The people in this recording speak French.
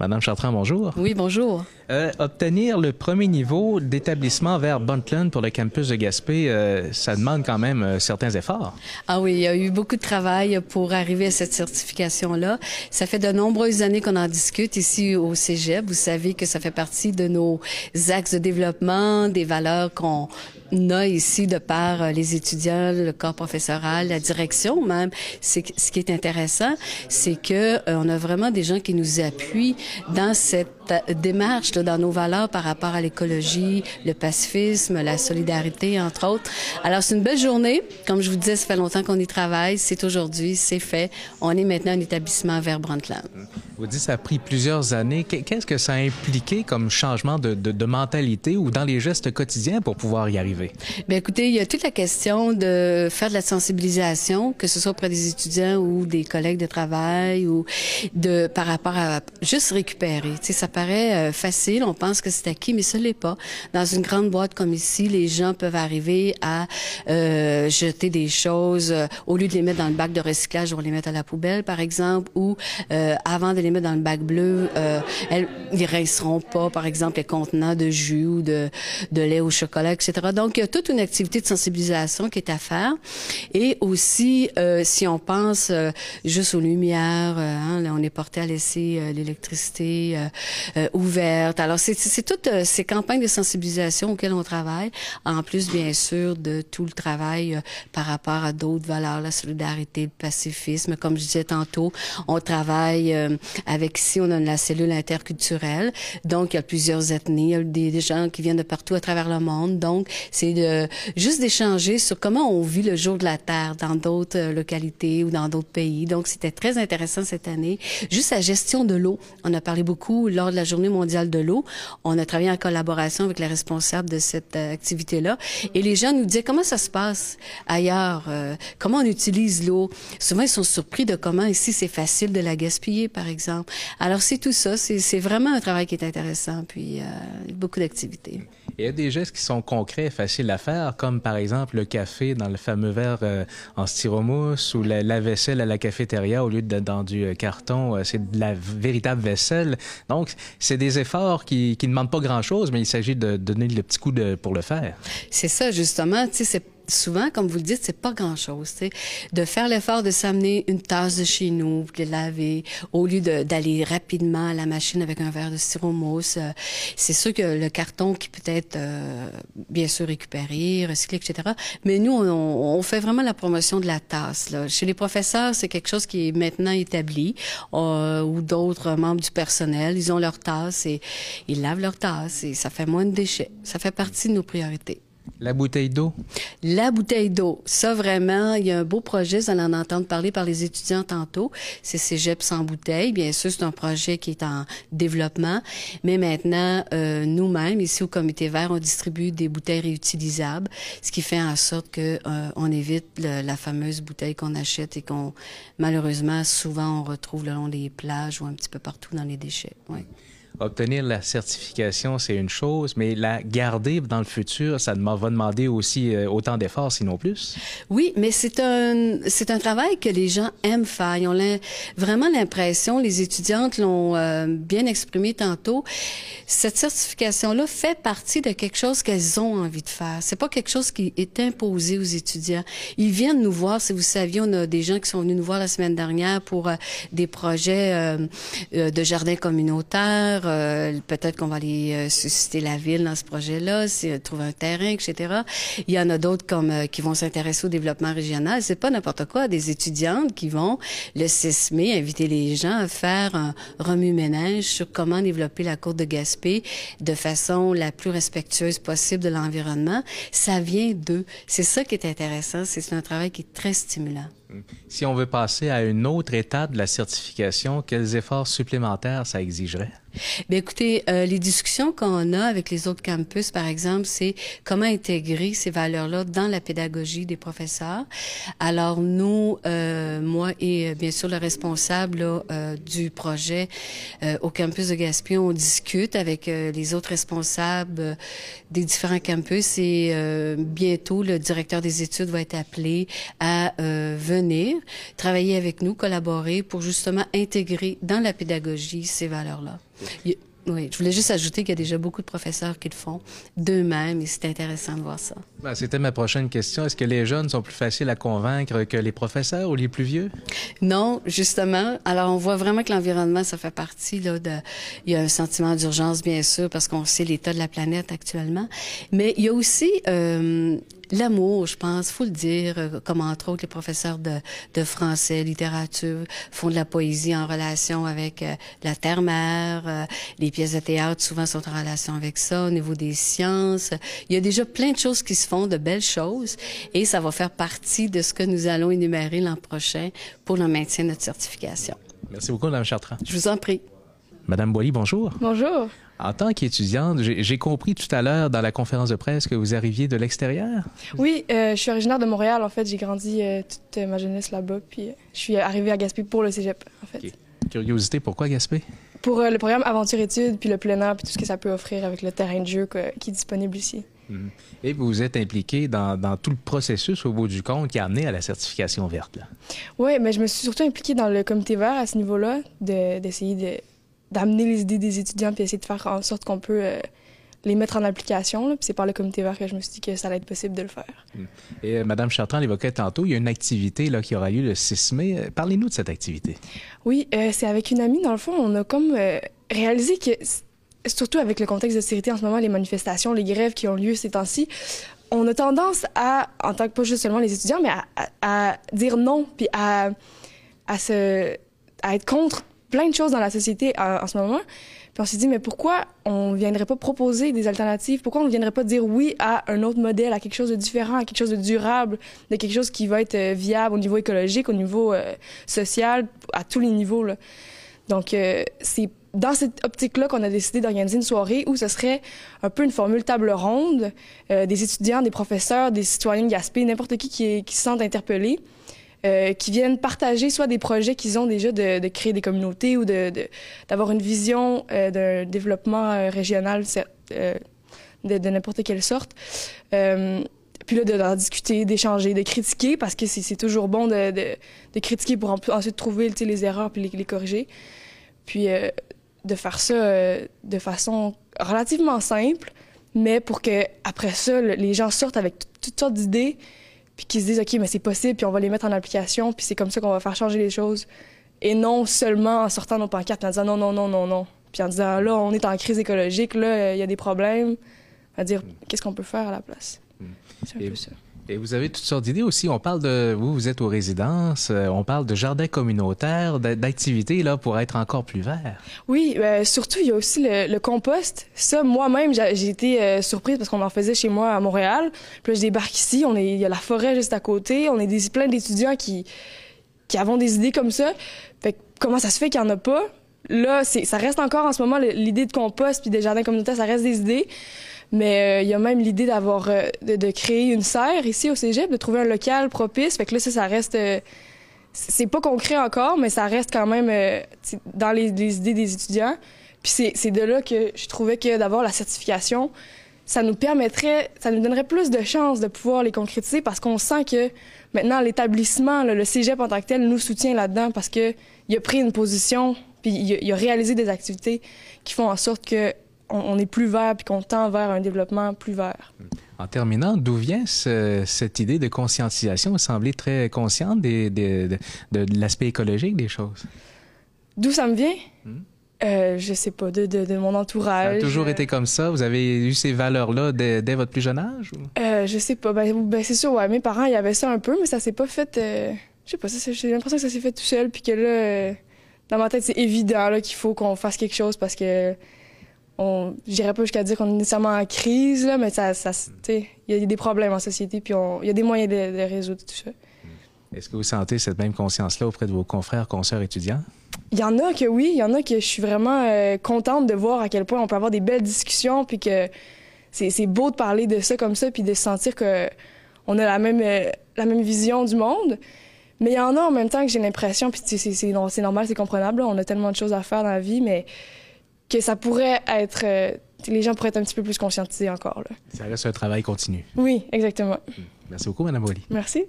Madame Chartrand, bonjour. Oui, bonjour. Euh, obtenir le premier niveau d'établissement vers Buntland pour le campus de Gaspé, euh, ça demande quand même euh, certains efforts. Ah oui, il y a eu beaucoup de travail pour arriver à cette certification-là. Ça fait de nombreuses années qu'on en discute ici au Cégep. Vous savez que ça fait partie de nos axes de développement, des valeurs qu'on a ici de par les étudiants, le corps professoral, la direction même. C'est ce qui est intéressant, c'est que on a vraiment des gens qui nous appuient dans cette démarche, dans nos valeurs par rapport à l'écologie, le pacifisme, la solidarité, entre autres. Alors, c'est une belle journée. Comme je vous disais, ça fait longtemps qu'on y travaille. C'est aujourd'hui, c'est fait. On est maintenant un établissement vers Brundtland. Vous dites ça a pris plusieurs années. Qu'est-ce que ça a impliqué comme changement de, de, de, mentalité ou dans les gestes quotidiens pour pouvoir y arriver? Bien, écoutez, il y a toute la question de faire de la sensibilisation, que ce soit auprès des étudiants ou des collègues de travail ou de par rapport à juste récupérer. Tu sais, ça paraît euh, facile, on pense que c'est acquis, mais ce l'est pas. Dans une grande boîte comme ici, les gens peuvent arriver à euh, jeter des choses euh, au lieu de les mettre dans le bac de recyclage, on les mettre à la poubelle, par exemple, ou euh, avant de les mettre dans le bac bleu, euh, elles, ils rinceront pas, par exemple, les contenants de jus ou de, de lait au chocolat, etc. Donc, il y a toute une activité de sensibilisation qui est à faire. Et aussi, euh, si on pense euh, juste aux lumières, euh, hein, là, on est porté à laisser euh, l'électricité euh, ouverte. Alors, c'est toutes ces campagnes de sensibilisation auxquelles on travaille, en plus, bien sûr, de tout le travail par rapport à d'autres valeurs, la solidarité, le pacifisme. Comme je disais tantôt, on travaille avec ici, on a la cellule interculturelle. Donc, il y a plusieurs ethnies, il y a des, des gens qui viennent de partout à travers le monde. Donc, c'est de juste d'échanger sur comment on vit le jour de la Terre dans d'autres euh, localités ou dans d'autres pays. Donc, c'était très intéressant cette année. Juste la gestion de l'eau. On a parlé beaucoup lors de la Journée mondiale de l'eau. On a travaillé en collaboration avec les responsables de cette euh, activité-là. Et les gens nous disaient comment ça se passe ailleurs, euh, comment on utilise l'eau? Souvent, ils sont surpris de comment ici c'est facile de la gaspiller, par exemple. Alors, c'est tout ça. C'est vraiment un travail qui est intéressant, puis euh, beaucoup d'activités. Il y a des gestes qui sont concrets, faciles à faire, comme par exemple le café dans le fameux verre euh, en styromousse ou la, la, vaisselle à la cafétéria au lieu de dans du euh, carton, euh, c'est de la véritable vaisselle. Donc, c'est des efforts qui, qui ne demandent pas grand-chose, mais il s'agit de donner le petit coup de, pour le faire. C'est ça, justement. Tu sais, c'est souvent, comme vous le dites, c'est pas grand-chose. De faire l'effort de s'amener une tasse de chez nous, de laver, au lieu d'aller rapidement à la machine avec un verre de styromousse. Euh, c'est sûr que le carton qui peut être, euh, bien sûr, récupéré, recyclé, etc. Mais nous, on, on, fait vraiment la promotion de la tasse. Là. Chez les professeurs, c'est quelque chose qui est maintenant établi, euh, ou d'autres membres du personnel, ils ont leur tasse et ils lavent leur tasse et ça fait moins de déchets. Ça fait partie de nos priorités. La bouteille d'eau? La bouteille d'eau. Ça, vraiment, il y a un beau projet. Vous allez en entendre parler par les étudiants tantôt. C'est Cégep sans bouteille. Bien sûr, c'est un projet qui est en développement. Mais maintenant, euh, nous-mêmes, ici au Comité vert, on distribue des bouteilles réutilisables, ce qui fait en sorte que euh, on évite la fameuse bouteille qu'on achète et qu'on, malheureusement, souvent, on retrouve le long des plages ou un petit peu partout dans les déchets. Obtenir la certification, c'est une chose, mais la garder dans le futur, ça va demander aussi euh, autant d'efforts, sinon plus. Oui, mais c'est un, travail que les gens aiment faire. Ils ont vraiment l'impression, les étudiantes l'ont euh, bien exprimé tantôt, cette certification-là fait partie de quelque chose qu'elles ont envie de faire. C'est pas quelque chose qui est imposé aux étudiants. Ils viennent nous voir, si vous saviez, on a des gens qui sont venus nous voir la semaine dernière pour euh, des projets de jardins communautaires, euh, peut-être qu'on va aller euh, susciter la ville dans ce projet-là, c'est trouver un terrain, etc. Il y en a d'autres comme euh, qui vont s'intéresser au développement régional. C'est pas n'importe quoi. Des étudiantes qui vont le 6 mai inviter les gens à faire un remue-ménage sur comment développer la cour de Gaspé de façon la plus respectueuse possible de l'environnement. Ça vient d'eux. C'est ça qui est intéressant. C'est un travail qui est très stimulant. Si on veut passer à une autre étape de la certification, quels efforts supplémentaires ça exigerait? Bien, écoutez, euh, les discussions qu'on a avec les autres campus, par exemple, c'est comment intégrer ces valeurs-là dans la pédagogie des professeurs. Alors, nous, euh, moi et euh, bien sûr le responsable là, du projet au campus de Gaspé, on discute avec les autres responsables des différents campus et bientôt, le directeur des études va être appelé à venir travailler avec nous, collaborer pour justement intégrer dans la pédagogie ces valeurs-là. Oui, je voulais juste ajouter qu'il y a déjà beaucoup de professeurs qui le font d'eux-mêmes et c'est intéressant de voir ça. Ben, C'était ma prochaine question. Est-ce que les jeunes sont plus faciles à convaincre que les professeurs ou les plus vieux? Non, justement. Alors, on voit vraiment que l'environnement, ça fait partie là, de... Il y a un sentiment d'urgence, bien sûr, parce qu'on sait l'état de la planète actuellement. Mais il y a aussi euh, l'amour, je pense, faut le dire, euh, comme entre autres les professeurs de, de français, littérature font de la poésie en relation avec euh, la terre-mère, euh, les pièces de théâtre souvent sont en relation avec ça au niveau des sciences. Il y a déjà plein de choses qui se font, de belles choses, et ça va faire partie de ce que nous allons énumérer l'an prochain pour le maintien de notre certification. Merci beaucoup, Mme Chartrand. Je vous en prie. Madame Boily, bonjour. Bonjour. En tant qu'étudiante, j'ai compris tout à l'heure dans la conférence de presse que vous arriviez de l'extérieur. Oui, euh, je suis originaire de Montréal. En fait, j'ai grandi euh, toute ma jeunesse là-bas. Puis euh, je suis arrivée à Gaspé pour le cégep, en fait. Curiosité, pourquoi Gaspé? Pour le programme Aventure-études, puis le plein air, puis tout ce que ça peut offrir avec le terrain de jeu qui est disponible ici. Mhm. Et vous vous êtes impliqué dans, dans, tout le processus au bout du compte qui a amené à la certification verte. Oui, mais je me suis surtout impliquée dans le comité vert à ce niveau-là, d'essayer de d'amener les idées des étudiants puis essayer de faire en sorte qu'on peut euh, les mettre en application. Puis c'est par le comité vert que je me suis dit que ça allait être possible de le faire. Hmm. Et euh, Mme Chartrand l'évoquait tantôt, il y a une activité là, qui aura lieu le 6 mai. Euh, parlez-nous de cette activité. Oui, c'est avec une amie. Dans le fond, on a comme réalisé que, surtout avec le contexte de sécurité en ce moment, les manifestations, les grèves qui ont lieu ces temps-ci, on a tendance à, en tant que pas juste seulement les étudiants, mais à, dire non, puis à, à, se, à être contre plein de choses dans la société en, ce moment. Puis on s'est dit, mais pourquoi on ne viendrait pas proposer des alternatives? Pourquoi on ne viendrait pas dire oui à un autre modèle, à quelque chose de différent, à quelque chose de durable, de quelque chose qui va être euh, viable au niveau écologique, au niveau euh, social, à tous les niveaux? Là. Donc, euh, c'est dans cette optique-là qu'on a décidé d'organiser une soirée où ce serait un peu une formule table ronde, des étudiants, des professeurs, des citoyens de n'importe qui qui, qui se sentent interpellés. Euh, qui viennent partager soit des projets qu'ils ont déjà de, de, créer des communautés ou de, d'avoir une vision euh, d'un développement euh, régional de, de n'importe quelle sorte. puis là, d'en discuter, d'échanger, de critiquer, parce que c'est, toujours bon de, de, critiquer pour ensuite trouver les erreurs puis les, les corriger. Puis de faire ça de façon relativement simple, mais pour que après ça, les gens sortent avec toutes sortes d'idées puis qu'ils se disent, OK, mais c'est possible, puis on va les mettre en application, puis c'est comme ça qu'on va faire changer les choses. Et non seulement en sortant nos pancartes en disant non, non, non, non, non. Puis en disant, là, on est en crise écologique, là, il y a des problèmes. À dire, qu'est-ce qu'on peut faire à la place? Mm. C'est un peu ça. Et vous avez toutes sortes d'idées aussi. On parle de vous, vous êtes aux résidences. Euh, on parle de jardins communautaires, d'activités là pour être encore plus vert. Oui, euh, surtout il y a aussi le, compost. Ça, moi-même, j'ai été euh, surprise parce qu'on en faisait chez moi à Montréal. Puis là, je débarque ici. On est, il y a la forêt juste à côté. On est plein d'étudiants qui qui avons des idées comme ça. Fait comment ça se fait qu'il y en a pas? Là, ça reste encore en ce moment l'idée de compost puis des jardins communautaires, ça reste des idées. Mais euh, il y a même l'idée d'avoir euh, de, créer une serre ici au Cégep, de trouver un local propice. Fait que là, ça, ça reste euh, c'est pas concret encore, mais ça reste quand même dans les, idées des étudiants. Puis c'est de là que je trouvais que d'avoir la certification, ça nous permettrait, ça nous donnerait plus de chances de pouvoir les concrétiser parce qu'on sent que maintenant l'établissement, le cégep en tant que tel, nous soutient là-dedans parce que il a pris une position, puis il il a réalisé des activités qui font en sorte que on, est plus vert puis qu'on tend vers un développement plus vert. En terminant, d'où vient cette idée de conscientisation? Vous semblez très consciente de, l'aspect écologique des choses. D'où ça me vient? Hmm? Euh, je sais pas, de, mon entourage. Ça a toujours été comme ça? Vous avez eu ces valeurs-là dès, votre plus jeune âge? Ou? Euh, je sais pas. Ben, ben, c'est sûr, ouais. Mes parents, il y avait ça un peu, mais ça s'est pas fait... Euh, je sais pas, j'ai l'impression que ça s'est fait tout seul, puis que là, euh, dans ma tête, c'est évident qu'il faut qu'on fasse quelque chose parce que on j'irais pas jusqu'à dire qu'on est nécessairement en crise là, mais ça ça il y a des problèmes en société puis il y a des moyens de, résoudre tout ça. Est-ce que vous sentez cette même conscience là auprès de vos confrères, consoeurs étudiants? Il y en a que oui, il y en a que je suis vraiment euh, contente de voir à quel point on peut avoir des belles discussions, puis que c'est beau de parler de ça comme ça, puis de sentir que on a la même, euh, la même vision du monde. Mais il y en a en même temps que j'ai l'impression, puis c'est normal, c'est comprenable, on a tellement de choses à faire dans la vie, mais que ça pourrait être... Euh, les gens pourraient être un petit peu plus conscientisés encore. Là. Ça reste un travail continu. Oui, exactement. Merci beaucoup, Mme Wally. Merci.